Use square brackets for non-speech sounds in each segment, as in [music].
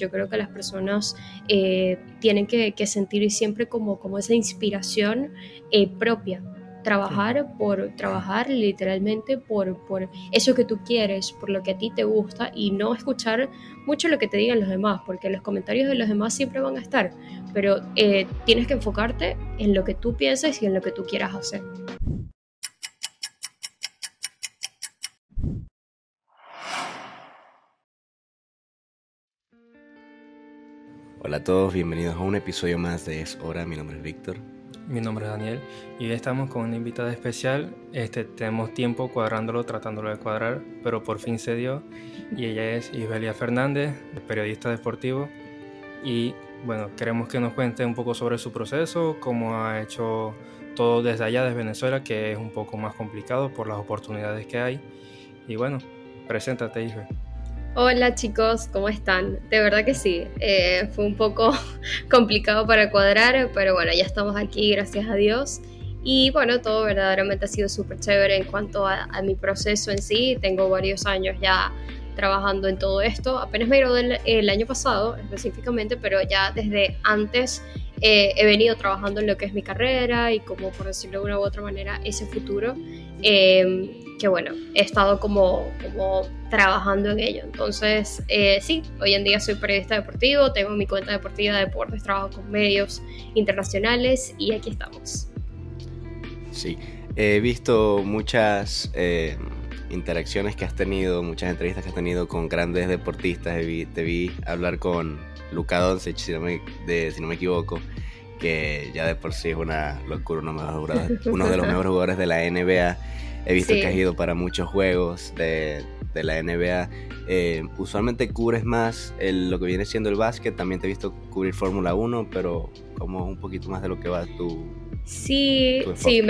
yo creo que las personas eh, tienen que, sentir siempre como, como esa inspiración eh, propia. Trabajar por trabajar literalmente por, por eso que tú quieres, por lo que a ti te gusta y no escuchar mucho lo que te digan los demás, porque los comentarios de los demás siempre van a estar, pero eh, tienes que enfocarte en lo que tú piensas y en lo que tú quieras hacer. Hola a todos, bienvenidos a un episodio más de Es Hora. Mi nombre es Víctor. Mi nombre es Daniel y hoy estamos con una invitada especial. Este, tenemos tiempo cuadrándolo, tratándolo de cuadrar, pero por fin se dio. Y ella es Isbelia Fernández, periodista deportivo. Y bueno, queremos que nos cuente un poco sobre su proceso, cómo ha hecho todo desde allá, desde Venezuela, que es un poco más complicado por las oportunidades que hay. Y bueno, preséntate, Isbe. Hola chicos, ¿cómo están? De verdad que sí, eh, fue un poco [laughs] complicado para cuadrar, pero bueno, ya estamos aquí, gracias a Dios. Y bueno, todo verdaderamente ha sido súper chévere en cuanto a, mi proceso en sí. Tengo varios años ya trabajando en todo esto. Apenas me gradué el, año pasado específicamente, pero ya desde antes eh, he venido trabajando en lo que es mi carrera y como por decirlo de una u otra manera ese futuro. Eh, que bueno, he estado como, como trabajando en ello. Entonces, eh, sí, hoy en día soy periodista deportivo, tengo mi cuenta deportiva de deportes, trabajo con medios internacionales y aquí estamos. Sí, he visto muchas eh, interacciones que has tenido, muchas entrevistas que has tenido con grandes deportistas. Te vi, hablar con Luka Doncic, si no me, si no me equivoco que ya de por sí es una locura, uno, uno de los mejores jugadores [laughs] de la NBA. He visto que has ido para muchos juegos de, la NBA. Eh, usualmente cubres más lo que viene siendo el básquet. También te he visto cubrir Fórmula 1, pero como un poquito más de lo que va tu. Sí, sí,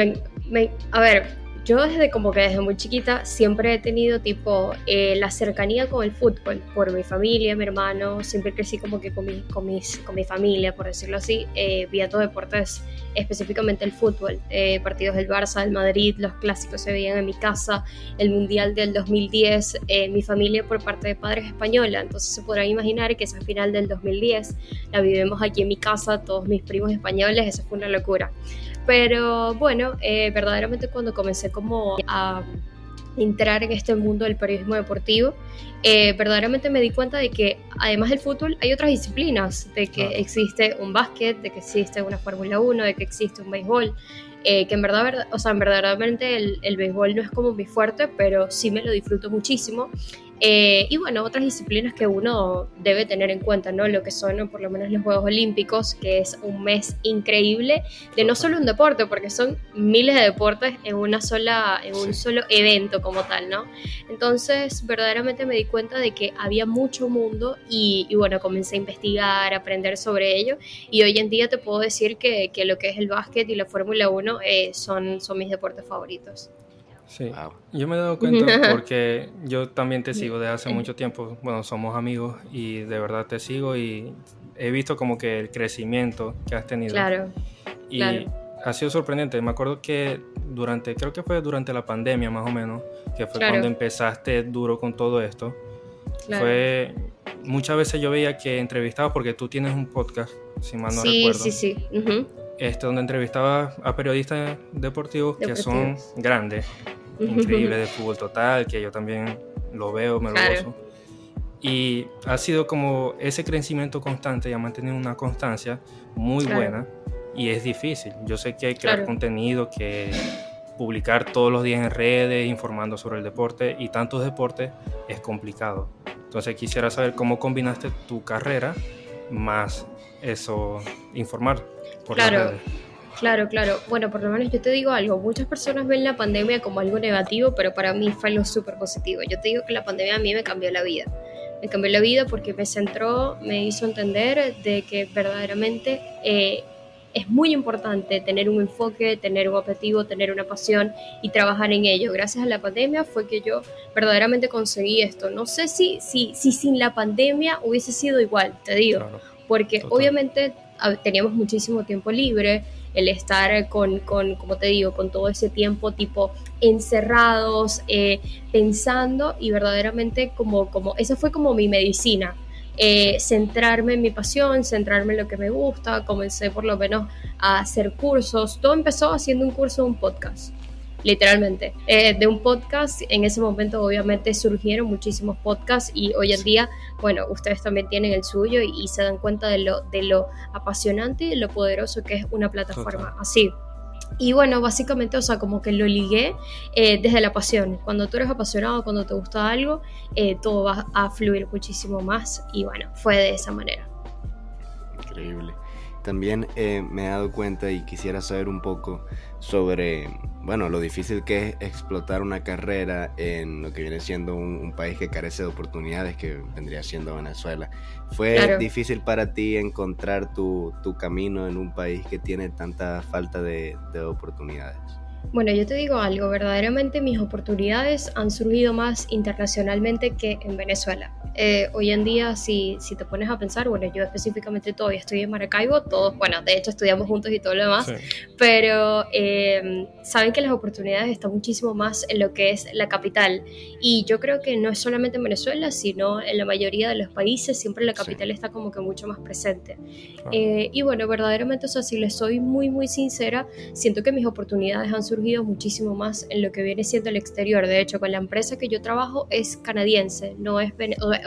a ver, yo desde como que desde muy chiquita siempre he tenido tipo eh, la cercanía con el fútbol por mi familia, mi hermano, siempre crecí como que con mi, con mis, con mi familia, por decirlo así, eh, todos deportes, específicamente el fútbol, eh, partidos del Barça, del Madrid, los clásicos se veían en mi casa, el Mundial del 2010, eh, mi familia por parte de padres española, entonces se podrán imaginar que esa final del 2010 la vivimos aquí en mi casa, todos mis primos españoles, eso fue una locura. Pero bueno, eh, verdaderamente cuando comencé como a entrar en este mundo del periodismo deportivo, eh, verdaderamente me di cuenta de que además del fútbol hay otras disciplinas, de que existe un básquet, de que existe una Fórmula 1, de que existe un béisbol, eh, que en verdad, o sea, en verdaderamente el, el, béisbol no es como mi fuerte, pero sí me lo disfruto muchísimo eh, y bueno, otras disciplinas que uno debe tener en cuenta, ¿no? Lo que son por lo menos los Juegos Olímpicos, que es un mes increíble de no solo un deporte, porque son miles de deportes en una sola, en un solo evento como tal, ¿no? Entonces, verdaderamente me di cuenta de que había mucho mundo y, bueno, comencé a investigar, a aprender sobre ello y hoy en día te puedo decir que, que lo que es el básquet y la Fórmula 1 eh, son, son mis deportes favoritos. Sí, yo me he dado cuenta [laughs] porque yo también te sigo desde hace mucho tiempo. Bueno, somos amigos y de verdad te sigo y he visto como que el crecimiento que has tenido. Claro. Y ha sido sorprendente. Me acuerdo que durante, creo que fue durante la pandemia más o menos, que fue cuando empezaste duro con todo esto. Fue, muchas veces yo veía que entrevistabas porque tú tienes un podcast, si mal no recuerdo. Sí, sí, sí. Este, donde entrevistabas a periodistas deportivos que son grandes increíble de fútbol total, que yo también lo veo, me lo gozo. Y ha sido como ese crecimiento constante y ha mantenido una constancia muy buena y es difícil. Yo sé que hay que crear contenido, que publicar todos los días en redes, informando sobre el deporte y tantos deportes es complicado. Entonces quisiera saber cómo combinaste tu carrera más eso, informar por las redes. Claro, claro. Bueno, por lo menos yo te digo algo. Muchas personas ven la pandemia como algo negativo, pero para mí fue algo súper positivo. Yo te digo que la pandemia a mí me cambió la vida. Me cambió la vida porque me centró, me hizo entender de que verdaderamente eh, es muy importante tener un enfoque, tener un objetivo, tener una pasión y trabajar en ello. Gracias a la pandemia fue que yo verdaderamente conseguí esto. No sé si, si, si sin la pandemia hubiese sido igual, te digo, porque obviamente teníamos muchísimo tiempo libre el estar con, con, como te digo, con todo ese tiempo tipo encerrados, eh, pensando y verdaderamente como, como, esa fue como mi medicina. eh, centrarme en mi pasión, centrarme en lo que me gusta, comencé por lo menos a hacer cursos, todo empezó haciendo un curso un podcast literalmente. Eh, de un podcast, en ese momento obviamente surgieron muchísimos podcasts y hoy en día, bueno, ustedes también tienen el suyo y, se dan cuenta de lo, de lo apasionante y de lo poderoso que es una plataforma así. Y bueno, básicamente, o sea, como que lo ligué eh, desde la pasión. Cuando tú eres apasionado, cuando te gusta algo, eh, todo va a fluir muchísimo más. Y bueno, fue de esa manera. Increíble. También eh, me he dado cuenta y quisiera saber un poco sobre, bueno, lo difícil que es explotar una carrera en lo que viene siendo un, país que carece de oportunidades, que vendría siendo Venezuela. ¿Fue difícil para ti encontrar tu, camino en un país que tiene tanta falta de oportunidades? Bueno, yo te digo algo, verdaderamente mis oportunidades han surgido más internacionalmente que en Venezuela. Eh, hoy en día, si, si te pones a pensar, bueno, yo específicamente todavía estoy en Maracaibo, todos, bueno, de hecho estudiamos juntos y todo lo demás, pero eh, saben que las oportunidades están muchísimo más en lo que es la capital. Y yo creo que no es solamente en Venezuela, sino en la mayoría de los países, siempre la capital está como que mucho más presente. Eh, y bueno, verdaderamente, o sea, si les soy muy, muy sincera, siento que mis oportunidades han surgido muchísimo más en lo que viene siendo el exterior. De hecho, con la empresa que yo trabajo es canadiense, no es,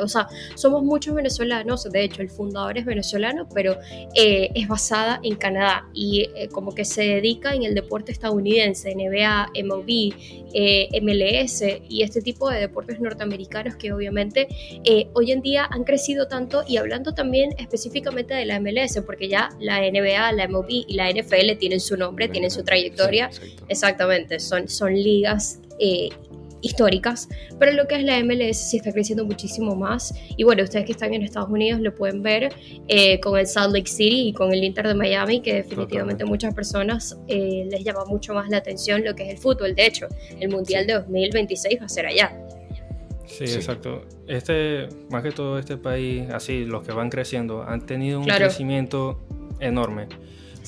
o sea, somos muchos venezolanos, de hecho el fundador es venezolano, pero eh, es basada en Canadá y eh, como que se dedica en el deporte estadounidense, NBA, MLB, eh, MLS y este tipo de deportes norteamericanos que obviamente hoy en día han crecido tanto y hablando también específicamente de la MLS, porque ya la NBA, la MLB y la NFL tienen su nombre, tienen su trayectoria. Exactamente, son, son ligas eh, históricas, pero lo que es la MLS sí está creciendo muchísimo más. Y bueno, ustedes que están en Estados Unidos lo pueden ver eh, con el Salt Lake City y con el Inter de Miami, que definitivamente muchas personas eh, les llama mucho más la atención lo que es el fútbol. De hecho, el Mundial de 2026 va a ser allá. Sí, exacto. Este, más que todo este país, así, los que van creciendo, han tenido un crecimiento enorme.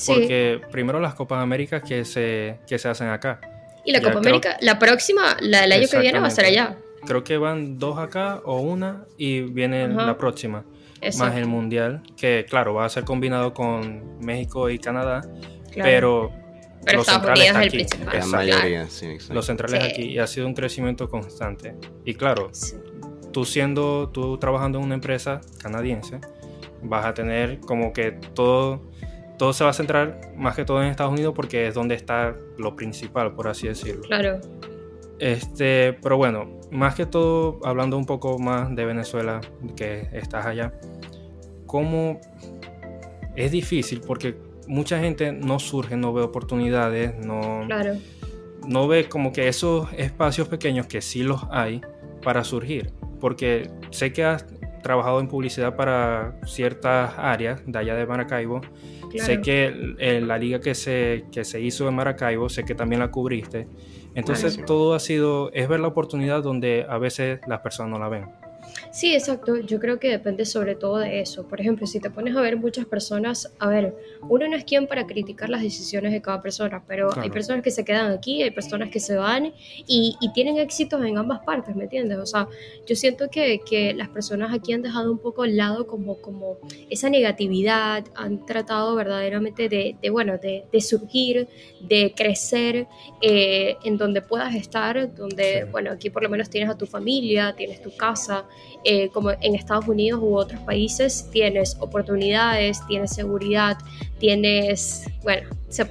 Porque primero las Copas Américas que se, que se hacen acá. Y la Copa América, la próxima, la del año que viene va a ser allá. Creo que van dos acá o una y viene la próxima. Más el Mundial, que claro, va a ser combinado con México y Canadá, pero... Pero los Estados Unidos es el principal. La mayoría, sí, los centrales aquí y ha sido un crecimiento constante. Y claro, tú siendo, tú trabajando en una empresa canadiense, vas a tener como que todo todo se va a centrar más que todo en Estados Unidos porque es donde está lo principal, por así decirlo. Claro. Este, pero bueno, más que todo, hablando un poco más de Venezuela, que estás allá, ¿cómo es difícil? Porque mucha gente no surge, no ve oportunidades, no, no ve como que esos espacios pequeños que sí los hay para surgir. Porque sé que has trabajado en publicidad para ciertas áreas de allá de Maracaibo Sé que la liga que se, que se hizo en Maracaibo, sé que también la cubriste. Entonces todo ha sido, es ver la oportunidad donde a veces las personas no la ven. Sí, exacto. Yo creo que depende sobre todo de eso. Por ejemplo, si te pones a ver muchas personas, a ver, uno no es quien para criticar las decisiones de cada persona, pero hay personas que se quedan aquí, hay personas que se van y, tienen éxitos en ambas partes, ¿me entiendes? O sea, yo siento que, que, las personas aquí han dejado un poco al lado como, como esa negatividad, han tratado verdaderamente de, de bueno, de, de, surgir, de crecer eh, en donde puedas estar, donde, bueno, aquí por lo menos tienes a tu familia, tienes tu casa, eh, como en Estados Unidos u otros países, tienes oportunidades, tienes seguridad, tienes, bueno,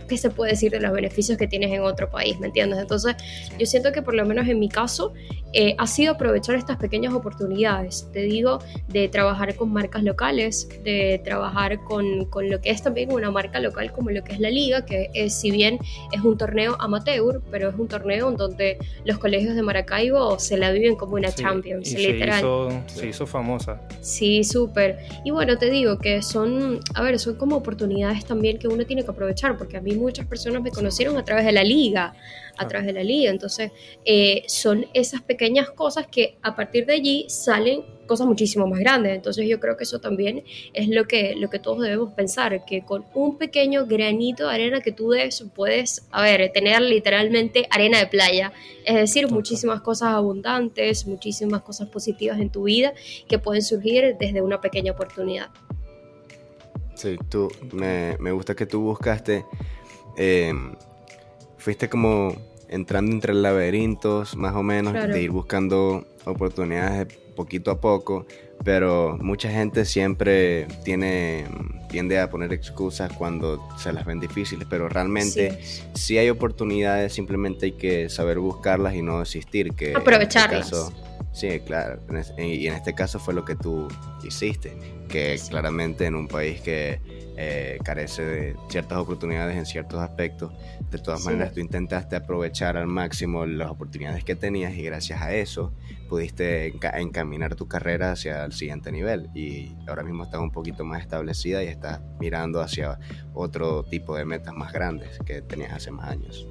¿qué se puede decir de los beneficios que tienes en otro país? ¿Me entiendes? Entonces, yo siento que por lo menos en mi caso eh, ha sido aprovechar estas pequeñas oportunidades, te digo, de trabajar con marcas locales, de trabajar con, con lo que es también una marca local como lo que es la liga, que es, si bien es un torneo amateur, pero es un torneo en donde los colegios de Maracaibo se la viven como una Champions, literal. Se hizo, se hizo famosa. Sí, súper. Y bueno, te digo que son, a ver, son como oportunidades también que uno tiene que aprovechar, porque a mí muchas personas me conocieron a través de la liga, a través de la liga. Entonces, eh, son esas pequeñas cosas que a partir de allí salen cosas muchísimo más grandes. Entonces yo creo que eso también es lo que, lo que todos debemos pensar, que con un pequeño granito de arena que tú des, puedes, a ver, tener literalmente arena de playa. Es decir, muchísimas cosas abundantes, muchísimas cosas positivas en tu vida que pueden surgir desde una pequeña oportunidad. Sí, tú, me, me gusta que tú buscaste, eh, fuiste como entrando entre laberintos, más o menos, de ir buscando oportunidades poquito a poco, pero mucha gente siempre tiene, tiende a poner excusas cuando se las ven difíciles, pero realmente si hay oportunidades, simplemente hay que saber buscarlas y no desistir. Que este Aprovecharlas. Sí, claro, y en este caso fue lo que tú hiciste, que claramente en un país que eh, carece de ciertas oportunidades en ciertos aspectos. De todas maneras, tú intentaste aprovechar al máximo las oportunidades que tenías y gracias a eso pudiste encaminar tu carrera hacia el siguiente nivel y ahora mismo estás un poquito más establecida y estás mirando hacia otro tipo de metas más grandes que tenías hace más años.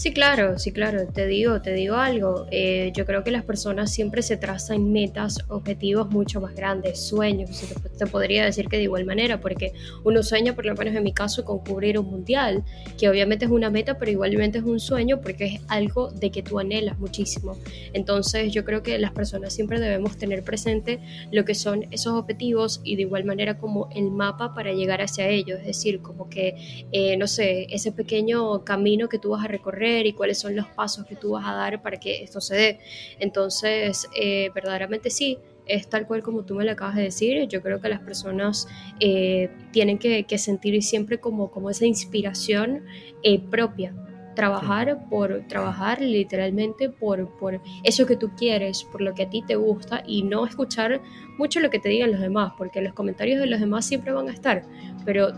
Sí, claro, sí, claro. Te digo, te digo algo. Eh, yo creo que las personas siempre se trazan metas, objetivos mucho más grandes, sueños. Te, podría decir que de igual manera, porque uno sueña, por lo menos en mi caso, con cubrir un mundial, que obviamente es una meta, pero igualmente es un sueño porque es algo de que tú anhelas muchísimo. Entonces, yo creo que las personas siempre debemos tener presente lo que son esos objetivos y de igual manera como el mapa para llegar hacia ellos. Es decir, como que, eh, no sé, ese pequeño camino que tú vas a recorrer y cuáles son los pasos que tú vas a dar para que esto se dé. Entonces, eh, verdaderamente sí, es tal cual como tú me lo acabas de decir. Yo creo que las personas eh, tienen que, sentir siempre como, como esa inspiración eh, propia. Trabajar por trabajar literalmente por, por eso que tú quieres, por lo que a ti te gusta y no escuchar mucho lo que te digan los demás, porque los comentarios de los demás siempre van a estar, pero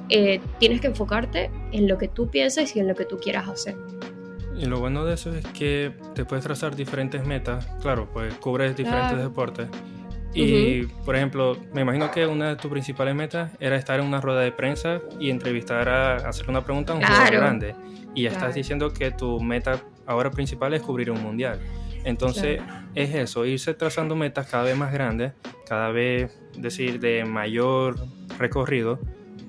tienes que enfocarte en lo que tú piensas y en lo que tú quieras hacer. Y lo bueno de eso es que te puedes trazar diferentes metas. Claro, pues cubres diferentes deportes. Y, por ejemplo, me imagino que una de tus principales metas era estar en una rueda de prensa y entrevistar a hacer una pregunta a un jugador grande. Y ya estás diciendo que tu meta ahora principal es cubrir un mundial. Entonces, es eso, irse trazando metas cada vez más grandes, cada vez, decir, de mayor recorrido,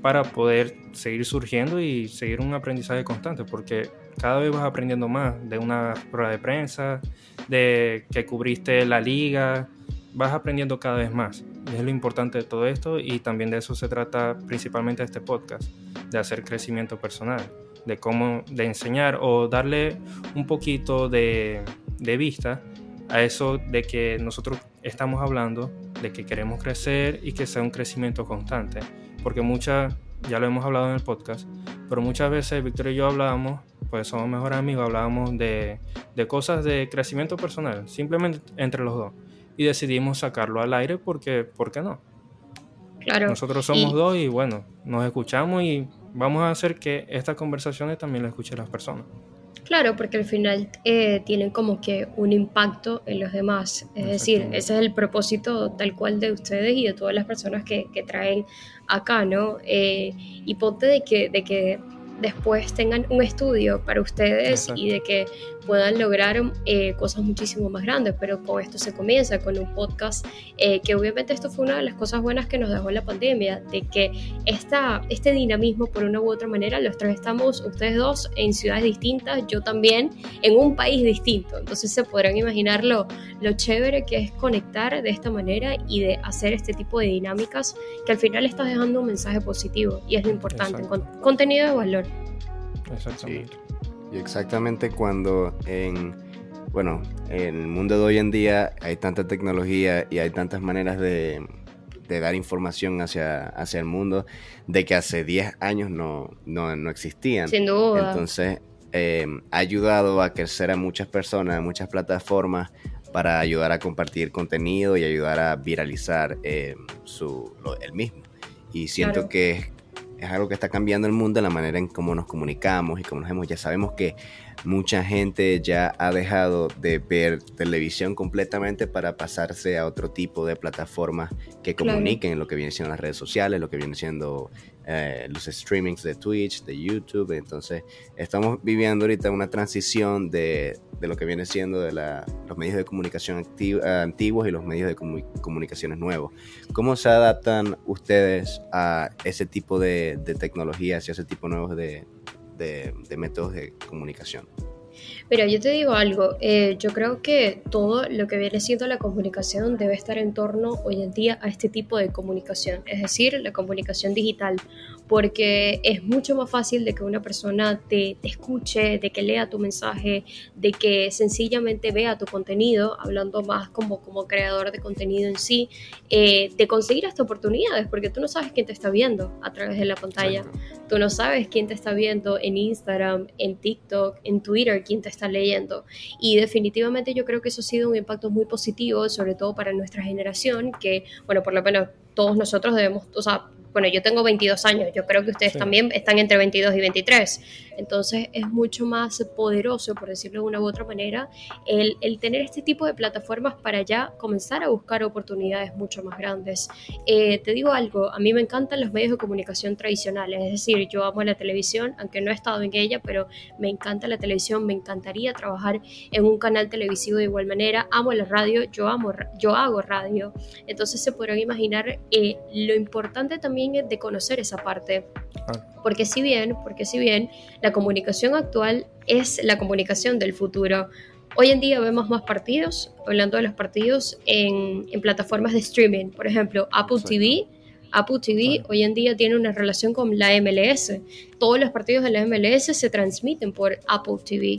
para poder seguir surgiendo y seguir un aprendizaje constante, porque cada vez vas aprendiendo más de una rueda de prensa, de que cubriste la liga, vas aprendiendo cada vez más. Es lo importante de todo esto y también de eso se trata principalmente este podcast, de hacer crecimiento personal, de cómo, de enseñar o darle un poquito de, vista a eso de que nosotros estamos hablando, de que queremos crecer y que sea un crecimiento constante. Porque muchas, ya lo hemos hablado en el podcast, pero muchas veces Víctor y yo hablábamos pues somos mejores amigos, hablábamos de cosas de crecimiento personal, simplemente entre los dos. Y decidimos sacarlo al aire porque, ¿por qué no? Claro. Nosotros somos dos y bueno, nos escuchamos y vamos a hacer que estas conversaciones también las escuchen las personas. Claro, porque al final eh, tienen como que un impacto en los demás. Es decir, ese es el propósito tal cual de ustedes y de todas las personas que, que traen acá, ¿no? Eh, y ponte de que, de que después tengan un estudio para ustedes y de que puedan lograr eh, cosas muchísimo más grandes, pero con esto se comienza, con un podcast, eh, que obviamente esto fue una de las cosas buenas que nos dejó la pandemia, de que esta, este dinamismo por una u otra manera, los tres estamos, ustedes dos, en ciudades distintas, yo también, en un país distinto, entonces se podrán imaginar lo, lo chévere que es conectar de esta manera y de hacer este tipo de dinámicas que al final estás dejando un mensaje positivo y es lo importante, con, contenido de valor. Exactamente. Y exactamente cuando en, bueno, en el mundo de hoy en día hay tanta tecnología y hay tantas maneras de, dar información hacia, hacia el mundo de que hace 10 años no, no, existían. Sin duda. Entonces, eh, ha ayudado a crecer a muchas personas, a muchas plataformas para ayudar a compartir contenido y ayudar a viralizar eh, su, el mismo. Y siento que es algo que está cambiando el mundo, la manera en cómo nos comunicamos y cómo nos vemos. Ya sabemos que mucha gente ya ha dejado de ver televisión completamente para pasarse a otro tipo de plataformas que comuniquen lo que viene siendo las redes sociales, lo que viene siendo eh, los streamings de Twitch, de YouTube. Entonces, estamos viviendo ahorita una transición de, de lo que viene siendo de la, los medios de comunicación antiguos y los medios de comunicaciones nuevos. ¿Cómo se adaptan ustedes a ese tipo de, de tecnologías y a ese tipo nuevos de, de, de métodos de comunicación? Mira, yo te digo algo, eh, yo creo que todo lo que viene siendo la comunicación debe estar en torno hoy en día a este tipo de comunicación, es decir, la comunicación digital, porque es mucho más fácil de que una persona te, escuche, de que lea tu mensaje, de que sencillamente vea tu contenido, hablando más como, como creador de contenido en sí, eh, de conseguir estas oportunidades, porque tú no sabes quién te está viendo a través de la pantalla, tú no sabes quién te está viendo en Instagram, en TikTok, en Twitter, quién te está leyendo. Y definitivamente yo creo que eso ha sido un impacto muy positivo, sobre todo para nuestra generación, que, bueno, por lo menos todos nosotros debemos, o sea, bueno, yo tengo 22 años, yo creo que ustedes también están entre 22 y 23. Entonces es mucho más poderoso, por decirlo de una u otra manera, el, el tener este tipo de plataformas para ya comenzar a buscar oportunidades mucho más grandes. Eh, te digo algo, a mí me encantan los medios de comunicación tradicionales, es decir, yo amo la televisión, aunque no he estado en ella, pero me encanta la televisión, me encantaría trabajar en un canal televisivo de igual manera, amo la radio, yo, amo, yo hago radio. Entonces se podrán imaginar eh, lo importante también de conocer esa parte. Porque si bien, porque si bien la comunicación actual es la comunicación del futuro, hoy en día vemos más partidos, hablando de los partidos, en, plataformas de streaming. Por ejemplo, Apple TV. Apple TV hoy en día tiene una relación con la MLS. Todos los partidos de la MLS se transmiten por Apple TV.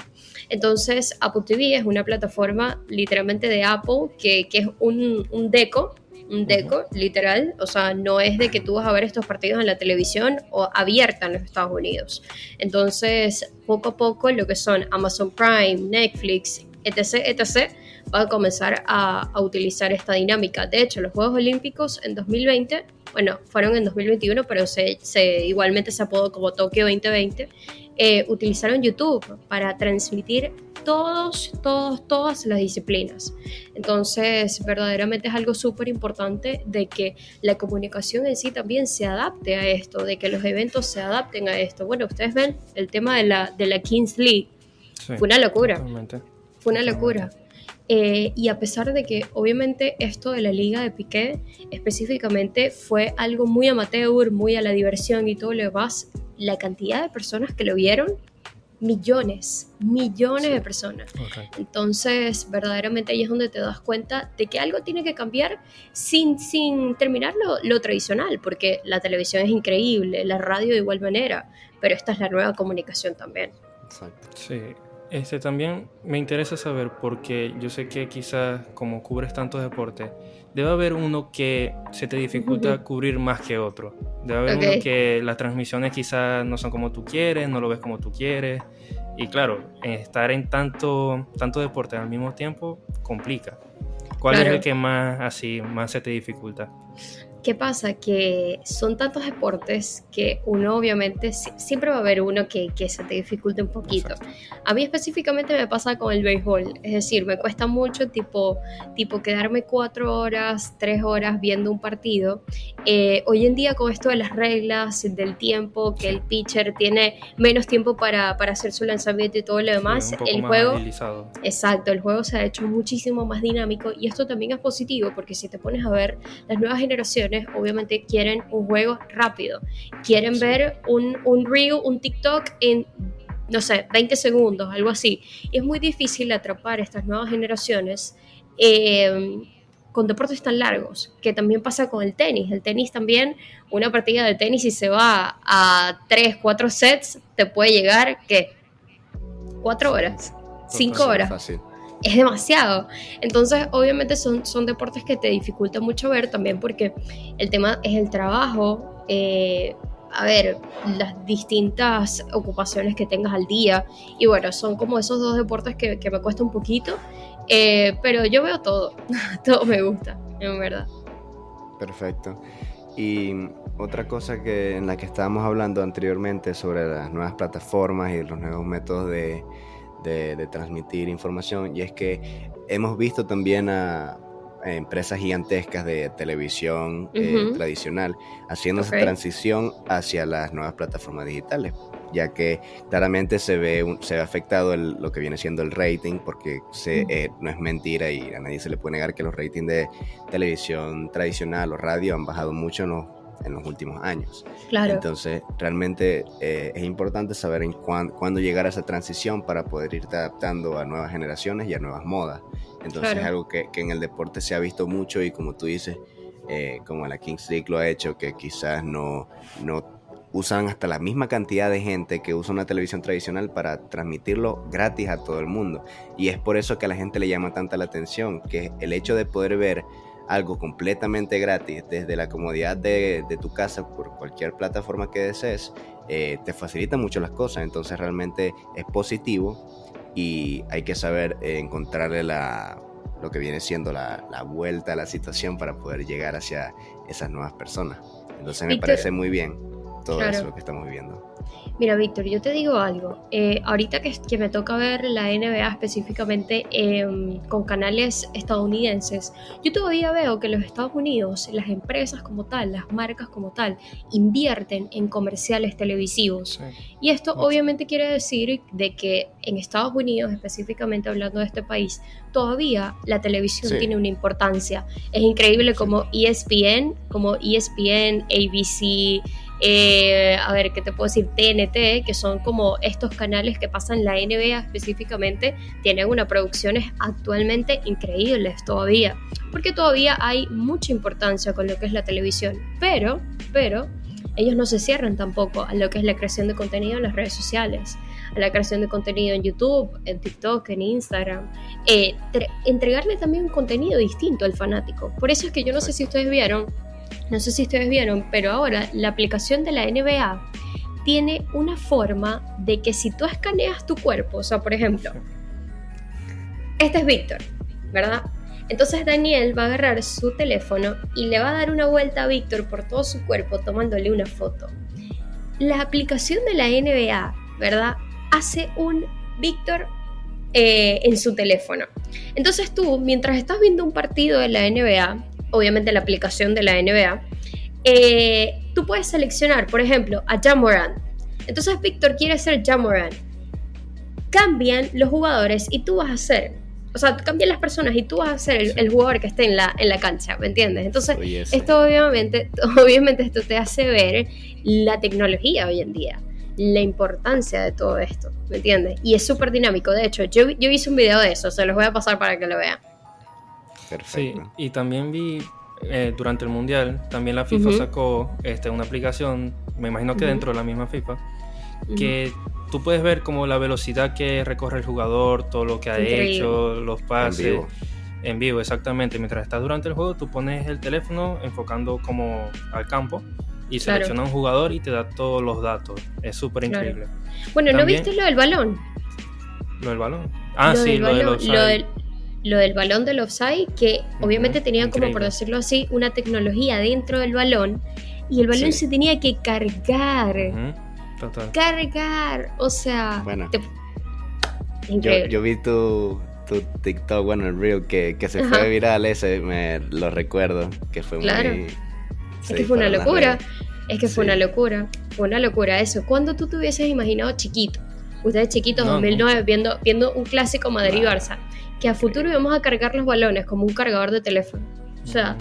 Entonces, Apple TV es una plataforma literalmente de Apple que, que es un, un deco un deco, literal. O sea, no es de que tú vas a ver estos partidos en la televisión o abierta en los Estados Unidos. Entonces, poco a poco, lo que son Amazon Prime, Netflix, etc., etc., van a comenzar a, utilizar esta dinámica. De hecho, los Juegos Olímpicos en 2020, bueno, fueron en 2021, pero se, se igualmente se apodó como Tokio 2020, eh, utilizaron YouTube para transmitir todos, todos, todas las disciplinas. Entonces, verdaderamente es algo súper importante de que la comunicación en sí también se adapte a esto, de que los eventos se adapten a esto. Bueno, ustedes ven el tema de la, de la Kings League. Fue una locura. Fue una locura. Eh, y a pesar de que obviamente esto de la liga de Piqué específicamente fue algo muy amateur, muy a la diversión y todo lo demás, la cantidad de personas que lo vieron millones, millones de personas. Entonces, verdaderamente ahí es donde te das cuenta de que algo tiene que cambiar sin, sin terminar lo, tradicional, porque la televisión es increíble, la radio de igual manera, pero esta es la nueva comunicación también. Exacto. Sí. Este, también me interesa saber, porque yo sé que quizás como cubres tantos deportes, debe haber uno que se te dificulta cubrir más que otro. Debe haber uno que las transmisiones quizás no son como tú quieres, no lo ves como tú quieres. Y claro, estar en tanto, tanto deporte al mismo tiempo complica. ¿Cuál es el que más así más se te dificulta? ¿Qué pasa? Que son tantos deportes que uno obviamente siempre va a haber uno que, que se te dificulte un poquito. A mí específicamente me pasa con el béisbol, es decir, me cuesta mucho tipo, tipo quedarme cuatro horas, tres horas viendo un partido. Eh, hoy en día con esto de las reglas, del tiempo, que el pitcher tiene menos tiempo para, para hacer su lanzamiento y todo lo demás, el juego... Exacto, el juego se ha hecho muchísimo más dinámico y esto también es positivo porque si te pones a ver las nuevas generaciones, obviamente quieren un juego rápido. Quieren ver un, un reel, un TikTok en, no sé, 20 segundos, algo así. es muy difícil atrapar estas nuevas generaciones. Eh, con deportes tan largos, que también pasa con el tenis. El tenis también, una partida de tenis, si se va a 3, 4 sets, te puede llegar, ¿qué? 4 horas, 5 horas. Fácil es demasiado. Entonces, obviamente son, son deportes que te dificulta mucho ver también porque el tema es el trabajo, eh, a ver, las distintas ocupaciones que tengas al día. Y bueno, son como esos dos deportes que, me cuesta un poquito, eh, pero yo veo todo, [laughs] todo me gusta, en verdad. Perfecto. Y otra cosa que en la que estábamos hablando anteriormente sobre las nuevas plataformas y los nuevos métodos de, de, transmitir información y es que hemos visto también a, empresas gigantescas de televisión eh, tradicional haciendo esa transición hacia las nuevas plataformas digitales ya que claramente se ve, se ve afectado lo que viene siendo el rating, porque se, eh, no es mentira y a nadie se le puede negar que los ratings de televisión tradicional o radio han bajado mucho en los, en los últimos años. Claro. Entonces, realmente eh, es importante saber en cuándo llegar a esa transición para poder irte adaptando a nuevas generaciones y a nuevas modas. Entonces, es algo que, que, en el deporte se ha visto mucho y como tú dices, eh, como la Kings League lo ha hecho, que quizás no, no usan hasta la misma cantidad de gente que usa una televisión tradicional para transmitirlo gratis a todo el mundo. Y es por eso que a la gente le llama tanta la atención, que el hecho de poder ver algo completamente gratis desde la comodidad de, tu casa por cualquier plataforma que desees, eh, te facilita mucho las cosas. Entonces realmente es positivo y hay que saber eh, encontrarle la, lo que viene siendo la, vuelta a la situación para poder llegar hacia esas nuevas personas. Entonces me parece muy bien todo eso que estamos viviendo. Mira, Víctor, yo te digo algo. Eh, ahorita que, que, me toca ver la NBA específicamente em, con canales estadounidenses, yo todavía veo que los Estados Unidos, las empresas como tal, las marcas como tal, invierten en comerciales televisivos. Y esto obviamente quiere decir de que en Estados Unidos, específicamente hablando de este país, todavía la televisión tiene una importancia. Es increíble como ESPN, como ESPN, ABC, eh, a ver, ¿qué te puedo decir? TNT, que son como estos canales que pasan la NBA específicamente, tienen unas producciones actualmente increíbles todavía, porque todavía hay mucha importancia con lo que es la televisión, pero, pero, ellos no se cierran tampoco a lo que es la creación de contenido en las redes sociales, a la creación de contenido en YouTube, en TikTok, en Instagram, eh, entregarle también un contenido distinto al fanático. Por eso es que yo no sé si ustedes vieron no sé si ustedes vieron, pero ahora la aplicación de la NBA tiene una forma de que si tú escaneas tu cuerpo, o sea, por ejemplo, este es Víctor, ¿verdad? Entonces Daniel va a agarrar su teléfono y le va a dar una vuelta a Víctor por todo su cuerpo tomándole una foto. La aplicación de la NBA, ¿verdad? Hace un Víctor eh, en su teléfono. Entonces tú, mientras estás viendo un partido de la NBA, obviamente la aplicación de la NBA, eh, tú puedes seleccionar, por ejemplo, a Jamoran. Entonces Víctor quiere ser Jamoran. Cambian los jugadores y tú vas a ser, o sea, cambian las personas y tú vas a ser el, jugador que esté en la, en la cancha, ¿me entiendes? Entonces, esto obviamente, [laughs] obviamente esto te hace ver la tecnología hoy en día, la importancia de todo esto, ¿me entiendes? Y es súper dinámico. De hecho, yo, yo hice un video de eso, se los voy a pasar para que lo vean. Sí, y también vi eh, durante el Mundial, también la FIFA sacó este, una aplicación, me imagino que dentro de la misma FIFA, que tú puedes ver como la velocidad que recorre el jugador, todo lo que ha hecho, los pases. En vivo. En vivo, exactamente. Mientras estás durante el juego, tú pones el teléfono enfocando como al campo y selecciona un jugador y te da todos los datos. Es súper increíble. Bueno, ¿no viste lo del balón? Lo del balón. Ah, sí, lo, del lo del balón del offside, que obviamente tenían como, por decirlo así, una tecnología dentro del balón y el balón se tenía que cargar. Total. Cargar, o sea... Bueno, yo, vi tu, tu TikTok, bueno, el reel que, que se fue viral, ese me lo recuerdo, que fue claro. muy... Es que fue una locura, es que fue una locura, fue una locura eso. ¿Cuándo tú te hubieses imaginado chiquito? Ustedes chiquitos, 2009, Viendo, viendo un clásico Madrid-Barça que a futuro íbamos a cargar los balones como un cargador de teléfono. O sea.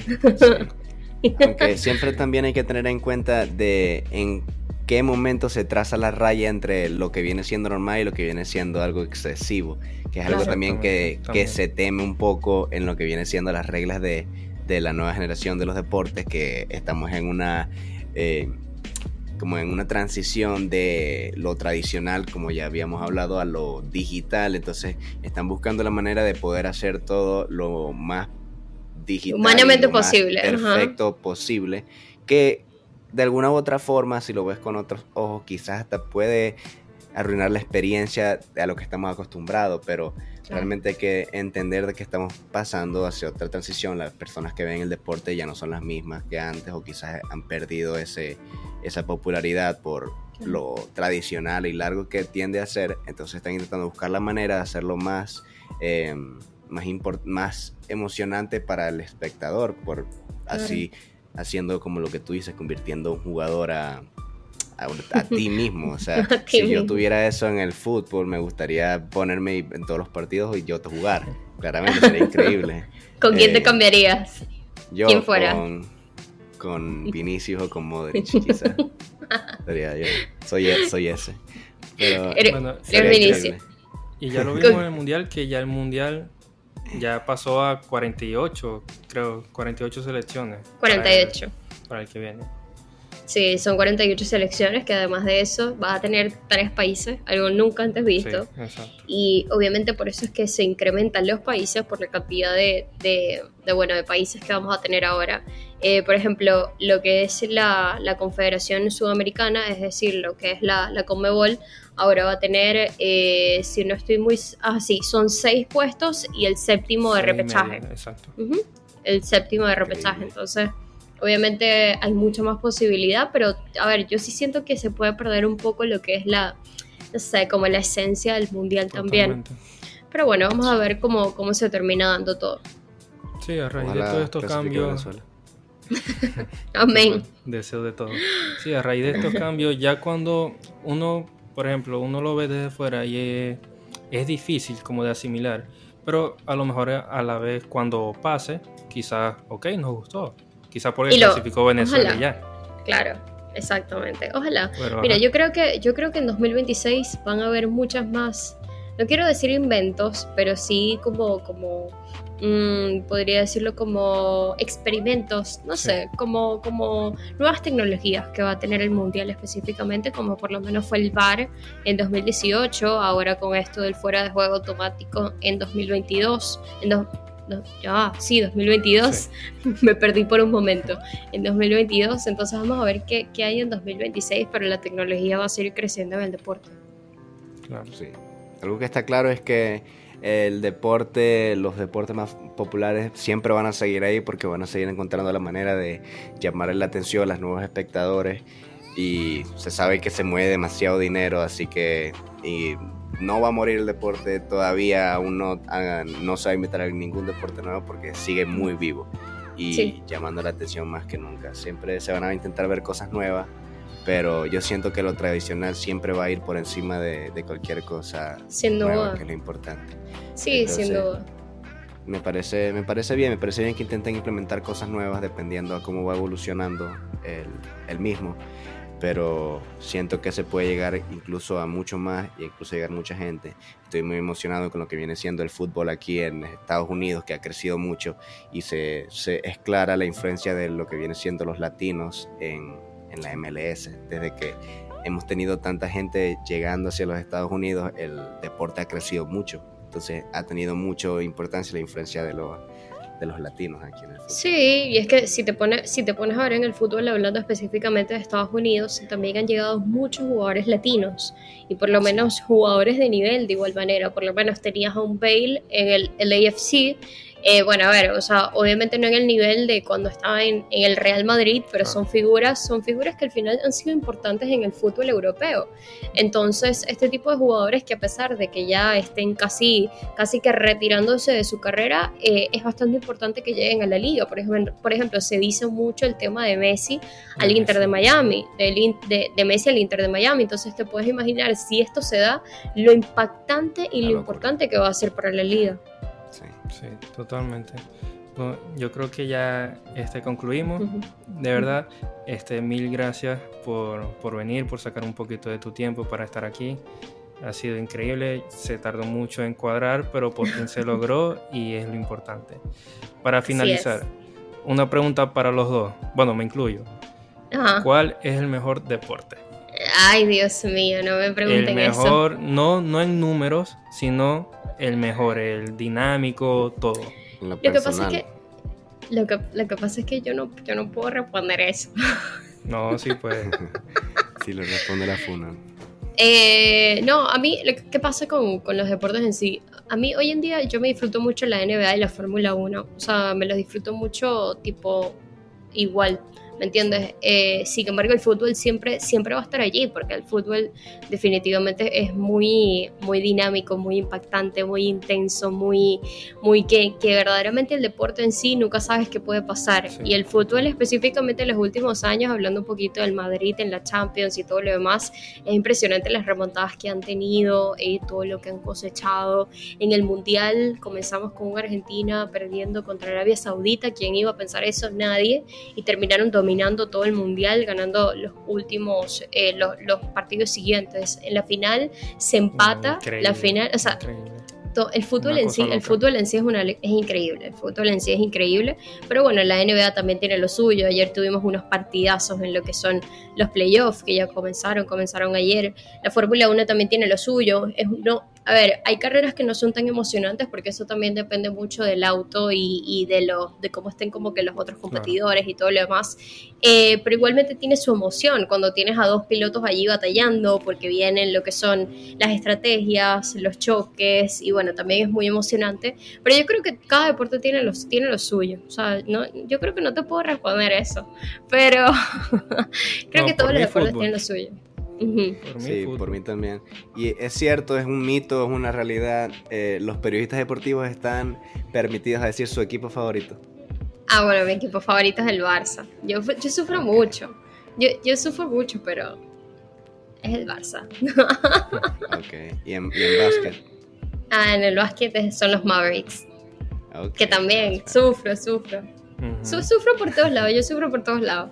Aunque [laughs] [laughs] siempre también hay que tener en cuenta de en qué momento se traza la raya entre lo que viene siendo normal y lo que viene siendo algo excesivo, que es algo también que, que, se teme un poco en lo que viene siendo las reglas de, de la nueva generación de los deportes, que estamos en una eh, como en una transición de lo tradicional, como ya habíamos hablado, a lo digital. Entonces están buscando la manera de poder hacer todo lo más digital. Humanamente posible. perfecto posible. Que de alguna u otra forma, si lo ves con otros ojos, quizás hasta puede arruinar la experiencia a lo que estamos acostumbrados, pero realmente hay que entender de que estamos pasando hacia otra transición. Las personas que ven el deporte ya no son las mismas que antes o quizás han perdido ese, esa popularidad por, lo tradicional y largo que tiende a ser, entonces están intentando buscar la manera de hacerlo más, em, más, más emocionante para el espectador, por así haciendo como lo que tú dices, convirtiendo un jugador a, a, ti mismo. O sea, [laughs] si yo tuviera eso en el fútbol, me gustaría ponerme en todos los partidos y yo jugar. Claramente [laughs] sería increíble. ¿Con quién te eh, cambiarías? Yo ¿Quién fuera? Con, con Vinicius o con Modric, quizás. Soy, e, soy ese. Pero, bueno, Vinicius. Y ya lo [laughs] vimos en el Mundial, que ya el Mundial ya pasó a 48, creo, 48 selecciones. 48. para el que viene. Sí, son 48 selecciones que además de eso vas a tener tres países, algo nunca antes visto. y obviamente por eso es que se incrementan los países por la cantidad de, de, bueno, de países que vamos a tener ahora. Eh, por ejemplo, lo que es la, la, Confederación Sudamericana, es decir, lo que es la, la Conmebol, ahora va a tener, eh, si no estoy muy... Ah, sí, son seis puestos y el séptimo de repechaje. exacto. El séptimo de repechaje, entonces Obviamente hay mucha más posibilidad, pero a ver, yo sí siento que se puede perder un poco lo que es la, no sé, como la esencia del mundial también. Pero bueno, vamos a ver cómo, cómo se termina dando todo. Sí, a raíz de todos estos cambios. Amén. Deseo de todo. Sí, a raíz de estos cambios, ya cuando uno, por ejemplo, uno lo ve desde fuera y es, es difícil como de asimilar, pero a lo mejor a la vez cuando pase, quizás, ok, nos gustó, Quizá porque clasificó Venezuela ya. Claro, exactamente. Ojalá. Mira, yo creo que yo creo que en 2026 van a haber muchas más. No quiero decir inventos, pero sí como como mm, podría decirlo como experimentos, no sé, como como nuevas tecnologías que va a tener el mundial específicamente, como por lo menos fue el VAR en 2018, ahora con esto del fuera de juego automático en 2022, en ya, sí, 2022, [laughs] me perdí por un momento. En 2022, entonces vamos a ver qué, qué, hay en 2026, pero la tecnología va a seguir creciendo en el deporte. Claro, sí. Algo que está claro es que el deporte, los deportes más populares siempre van a seguir ahí porque van a seguir encontrando la manera de llamar la atención a los nuevos espectadores y se sabe que se mueve demasiado dinero, así que y no va a morir el deporte todavía, aún no, no se va a invitar a ningún deporte nuevo porque sigue muy vivo y llamando la atención más que nunca. Siempre se van a intentar ver cosas nuevas, pero yo siento que lo tradicional siempre va a ir por encima de, cualquier cosa sin duda. que es lo importante. Sí, sin duda. Me parece, me parece bien, me parece bien que intenten implementar cosas nuevas dependiendo a cómo va evolucionando el, el mismo pero siento que se puede llegar incluso a mucho más y incluso llegar mucha gente. Estoy muy emocionado con lo que viene siendo el fútbol aquí en Estados Unidos, que ha crecido mucho y se, es clara la influencia de lo que viene siendo los latinos en, en la MLS. Desde que hemos tenido tanta gente llegando hacia los Estados Unidos, el deporte ha crecido mucho. Entonces ha tenido mucha importancia la influencia de los de los latinos aquí en el fútbol. Sí, y es que si te, pones, si te pones a ver en el fútbol, hablando específicamente de Estados Unidos, también han llegado muchos jugadores latinos y por lo menos jugadores de nivel de igual manera. Por lo menos tenías a un Bale en el, el AFC eh, bueno, a ver, o sea, obviamente no en el nivel de cuando estaba en, el Real Madrid, pero son figuras, son figuras que al final han sido importantes en el fútbol europeo. Entonces, este tipo de jugadores que a pesar de que ya estén casi, casi que retirándose de su carrera, eh, es bastante importante que lleguen a la liga. Por ejemplo, por ejemplo, se dice mucho el tema de Messi al Inter de Miami, de, de, Messi al Inter de Miami. Entonces, te puedes imaginar si esto se da, lo impactante y lo importante que va a ser para la liga. Sí, totalmente. yo creo que ya este, concluimos. De verdad, este, mil gracias por, por, venir, por sacar un poquito de tu tiempo para estar aquí. Ha sido increíble, se tardó mucho en cuadrar, pero por fin se [laughs] logró y es lo importante. Para finalizar, una pregunta para los dos. Bueno, me incluyo. ¿Cuál es el mejor deporte? Ay, Dios mío, no me pregunten el mejor, No, no en números, sino el mejor, el dinámico, todo. Lo, que pasa es que lo que, lo que pasa es que yo no, yo no puedo responder eso. [laughs] No, sí puede. [laughs] sí, lo responde la FUNA. Eh, no, a mí, ¿qué pasa con, con, los deportes en sí? A mí hoy en día yo me disfruto mucho la NBA y la Fórmula 1. O sea, me los disfruto mucho tipo igual. ¿Me entiendes? Eh, sin embargo, el fútbol siempre, siempre va a estar allí, porque el fútbol definitivamente es muy, muy dinámico, muy impactante, muy intenso, muy, muy que, que verdaderamente el deporte en sí nunca sabes qué puede pasar. Y el fútbol específicamente en los últimos años, hablando un poquito del Madrid en la Champions y todo lo demás, es impresionante las remontadas que han tenido y todo lo que han cosechado. En el Mundial comenzamos con Argentina perdiendo contra Arabia Saudita, ¿quién iba a pensar eso? Nadie. Y terminaron dominando todo el mundial, ganando los últimos, eh, los, partidos siguientes. En la final se empata, la final, o sea, el fútbol en sí, el fútbol en sí es una es increíble, el fútbol en sí es increíble, pero bueno, la NBA también tiene lo suyo. Ayer tuvimos unos partidazos en lo que son los playoffs que ya comenzaron, comenzaron ayer. La Fórmula 1 también tiene lo suyo, es no a ver, hay carreras que no son tan emocionantes porque eso también depende mucho del auto y, de, lo, de cómo estén como que los otros competidores y todo lo demás. Eh, pero igualmente tiene su emoción cuando tienes a dos pilotos allí batallando porque vienen lo que son las estrategias, los choques y bueno, también es muy emocionante. Pero yo creo que cada deporte tiene, los, tiene lo suyo. O sea, no, yo creo que no te puedo responder eso, pero [laughs] creo que todos los deportes tienen lo suyo sí, por mí también. Y es cierto, es un mito, es una realidad. Eh, los periodistas deportivos están permitidos a decir su equipo favorito. Ah, bueno, mi equipo favorito es el Barça. Yo, yo sufro mucho. Yo, yo sufro mucho, pero es el Barça. [laughs] ok. ¿Y en, ¿Y en, básquet? Ah, en el básquet son los Mavericks. Que también sufro, sufro. sufro por todos lados, yo sufro por todos lados.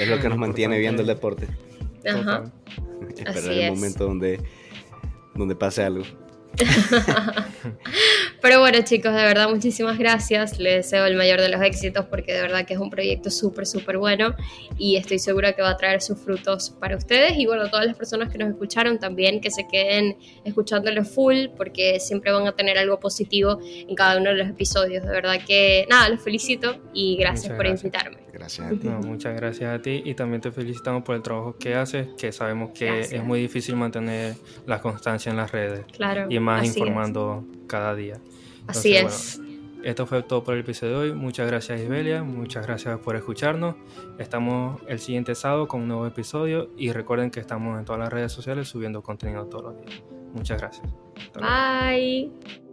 Es lo que nos mantiene viendo el deporte. Ajá. [laughs] Esperar el momento donde, donde pase algo. [laughs] Pero bueno chicos, de verdad muchísimas gracias. Les deseo el mayor de los éxitos porque de verdad que es un proyecto súper, súper bueno y estoy segura que va a traer sus frutos para ustedes y bueno, todas las personas que nos escucharon también que se queden escuchándolo full porque siempre van a tener algo positivo en cada uno de los episodios. De verdad que nada, los felicito y gracias por invitarme. Gracias a ti. muchas gracias a ti y también te felicitamos por el trabajo que haces, que sabemos que es muy difícil mantener la constancia en las redes. Claro. Y más informando cada día. Así es. esto fue todo por el episodio de hoy. Muchas gracias Isbelia, muchas gracias por escucharnos. Estamos el siguiente sábado con un nuevo episodio y recuerden que estamos en todas las redes sociales subiendo contenido todos los días. Muchas gracias. Bye.